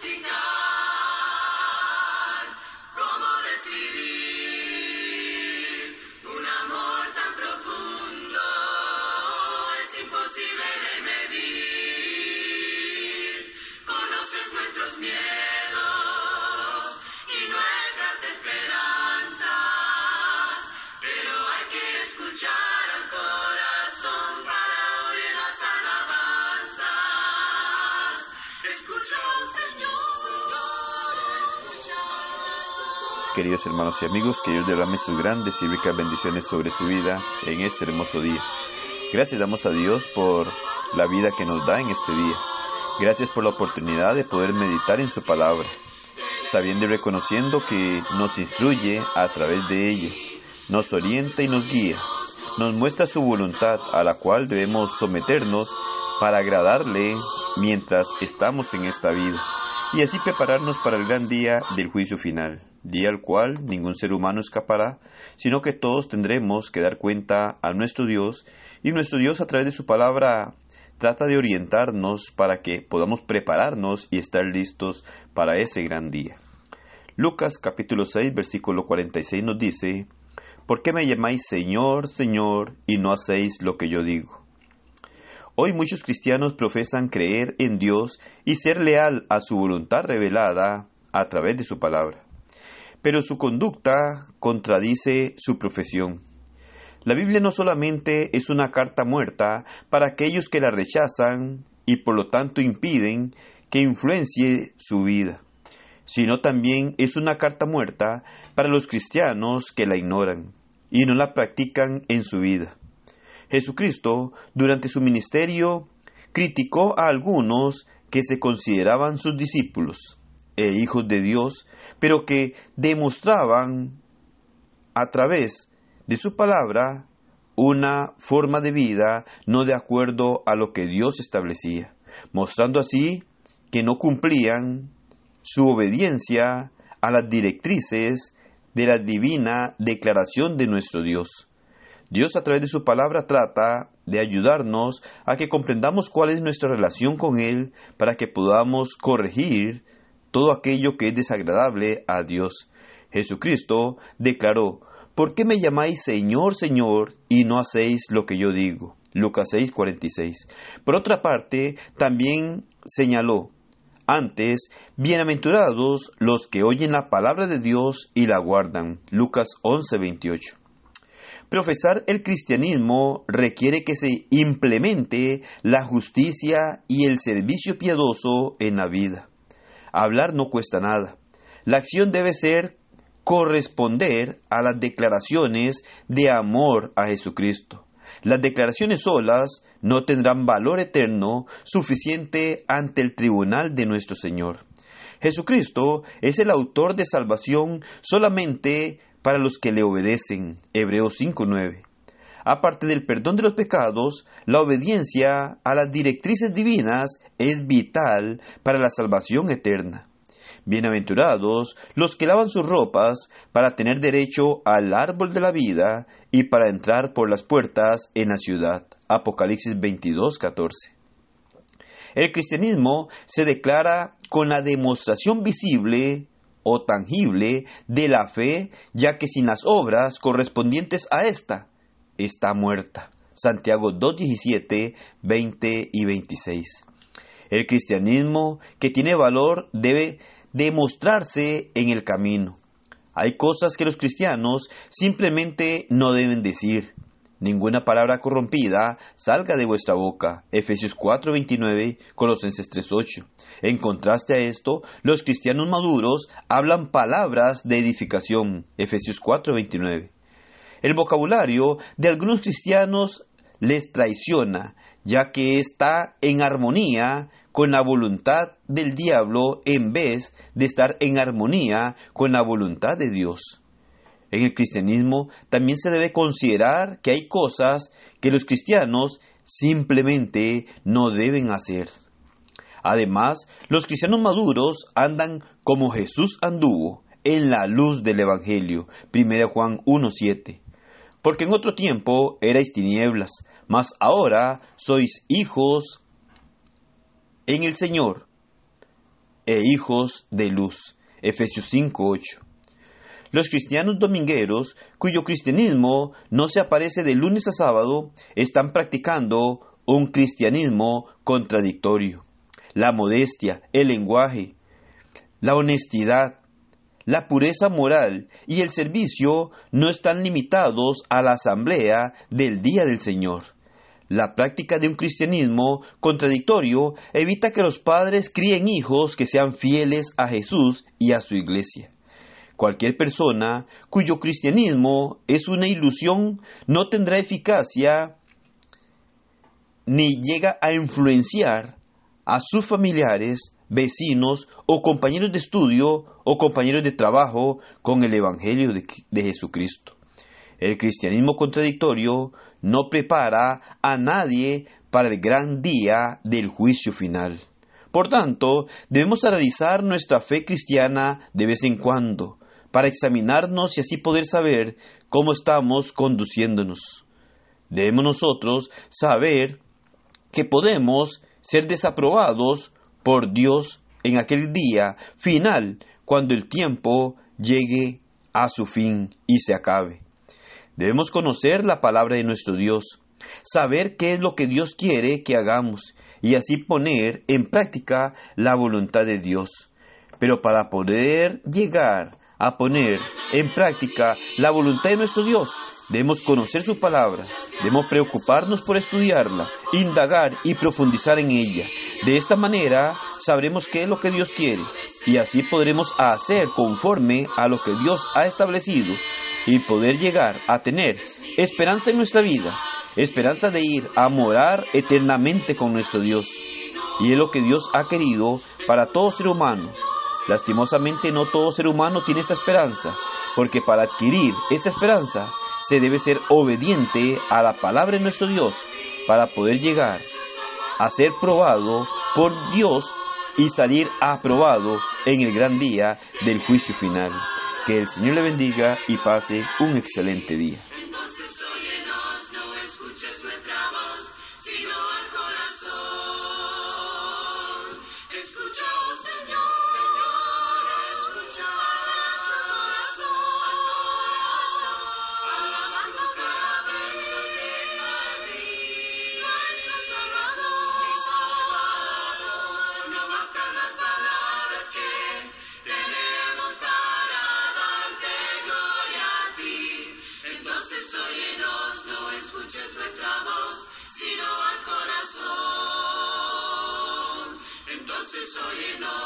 cómo Queridos hermanos y amigos, que Dios derrame sus grandes y ricas bendiciones sobre su vida en este hermoso día. Gracias damos a Dios por la vida que nos da en este día. Gracias por la oportunidad de poder meditar en su palabra, sabiendo y reconociendo que nos instruye a través de ella, nos orienta y nos guía, nos muestra su voluntad a la cual debemos someternos para agradarle mientras estamos en esta vida y así prepararnos para el gran día del juicio final, día al cual ningún ser humano escapará, sino que todos tendremos que dar cuenta a nuestro Dios y nuestro Dios a través de su palabra trata de orientarnos para que podamos prepararnos y estar listos para ese gran día. Lucas capítulo 6 versículo 46 nos dice, ¿Por qué me llamáis Señor, Señor, y no hacéis lo que yo digo? Hoy muchos cristianos profesan creer en Dios y ser leal a su voluntad revelada a través de su palabra. Pero su conducta contradice su profesión. La Biblia no solamente es una carta muerta para aquellos que la rechazan y por lo tanto impiden que influencie su vida, sino también es una carta muerta para los cristianos que la ignoran y no la practican en su vida. Jesucristo, durante su ministerio, criticó a algunos que se consideraban sus discípulos e hijos de Dios, pero que demostraban a través de su palabra una forma de vida no de acuerdo a lo que Dios establecía, mostrando así que no cumplían su obediencia a las directrices de la divina declaración de nuestro Dios. Dios a través de su palabra trata de ayudarnos a que comprendamos cuál es nuestra relación con Él para que podamos corregir todo aquello que es desagradable a Dios. Jesucristo declaró, ¿por qué me llamáis Señor, Señor y no hacéis lo que yo digo? Lucas 6, 46. Por otra parte, también señaló, antes, bienaventurados los que oyen la palabra de Dios y la guardan. Lucas 11, 28. Profesar el cristianismo requiere que se implemente la justicia y el servicio piadoso en la vida. Hablar no cuesta nada. La acción debe ser corresponder a las declaraciones de amor a Jesucristo. Las declaraciones solas no tendrán valor eterno suficiente ante el tribunal de nuestro Señor. Jesucristo es el autor de salvación solamente para los que le obedecen. Hebreos 5.9. Aparte del perdón de los pecados, la obediencia a las directrices divinas es vital para la salvación eterna. Bienaventurados los que lavan sus ropas para tener derecho al árbol de la vida y para entrar por las puertas en la ciudad. Apocalipsis 22.14. El cristianismo se declara con la demostración visible o tangible de la fe, ya que sin las obras correspondientes a esta, está muerta. Santiago 2.17, 20 y 26. El cristianismo que tiene valor debe demostrarse en el camino. Hay cosas que los cristianos simplemente no deben decir. Ninguna palabra corrompida salga de vuestra boca. Efesios 4:29, Colosenses 3:8. En contraste a esto, los cristianos maduros hablan palabras de edificación. Efesios 4:29. El vocabulario de algunos cristianos les traiciona, ya que está en armonía con la voluntad del diablo en vez de estar en armonía con la voluntad de Dios. En el cristianismo también se debe considerar que hay cosas que los cristianos simplemente no deben hacer. Además, los cristianos maduros andan como Jesús anduvo, en la luz del Evangelio. 1 Juan 1.7. Porque en otro tiempo erais tinieblas, mas ahora sois hijos en el Señor. e hijos de luz. Efesios 5:8. Los cristianos domingueros, cuyo cristianismo no se aparece de lunes a sábado, están practicando un cristianismo contradictorio. La modestia, el lenguaje, la honestidad, la pureza moral y el servicio no están limitados a la asamblea del día del Señor. La práctica de un cristianismo contradictorio evita que los padres críen hijos que sean fieles a Jesús y a su iglesia. Cualquier persona cuyo cristianismo es una ilusión no tendrá eficacia ni llega a influenciar a sus familiares, vecinos o compañeros de estudio o compañeros de trabajo con el Evangelio de, de Jesucristo. El cristianismo contradictorio no prepara a nadie para el gran día del juicio final. Por tanto, debemos analizar nuestra fe cristiana de vez en cuando, para examinarnos y así poder saber cómo estamos conduciéndonos. Debemos nosotros saber que podemos ser desaprobados por Dios en aquel día final, cuando el tiempo llegue a su fin y se acabe. Debemos conocer la palabra de nuestro Dios, saber qué es lo que Dios quiere que hagamos y así poner en práctica la voluntad de Dios. Pero para poder llegar a poner en práctica la voluntad de nuestro Dios, debemos conocer su palabra, debemos preocuparnos por estudiarla, indagar y profundizar en ella. De esta manera sabremos qué es lo que Dios quiere y así podremos hacer conforme a lo que Dios ha establecido y poder llegar a tener esperanza en nuestra vida, esperanza de ir a morar eternamente con nuestro Dios. Y es lo que Dios ha querido para todo ser humano. Lastimosamente no todo ser humano tiene esta esperanza, porque para adquirir esta esperanza se debe ser obediente a la palabra de nuestro Dios para poder llegar a ser probado por Dios y salir aprobado en el gran día del juicio final. Que el Señor le bendiga y pase un excelente día. Ιησούς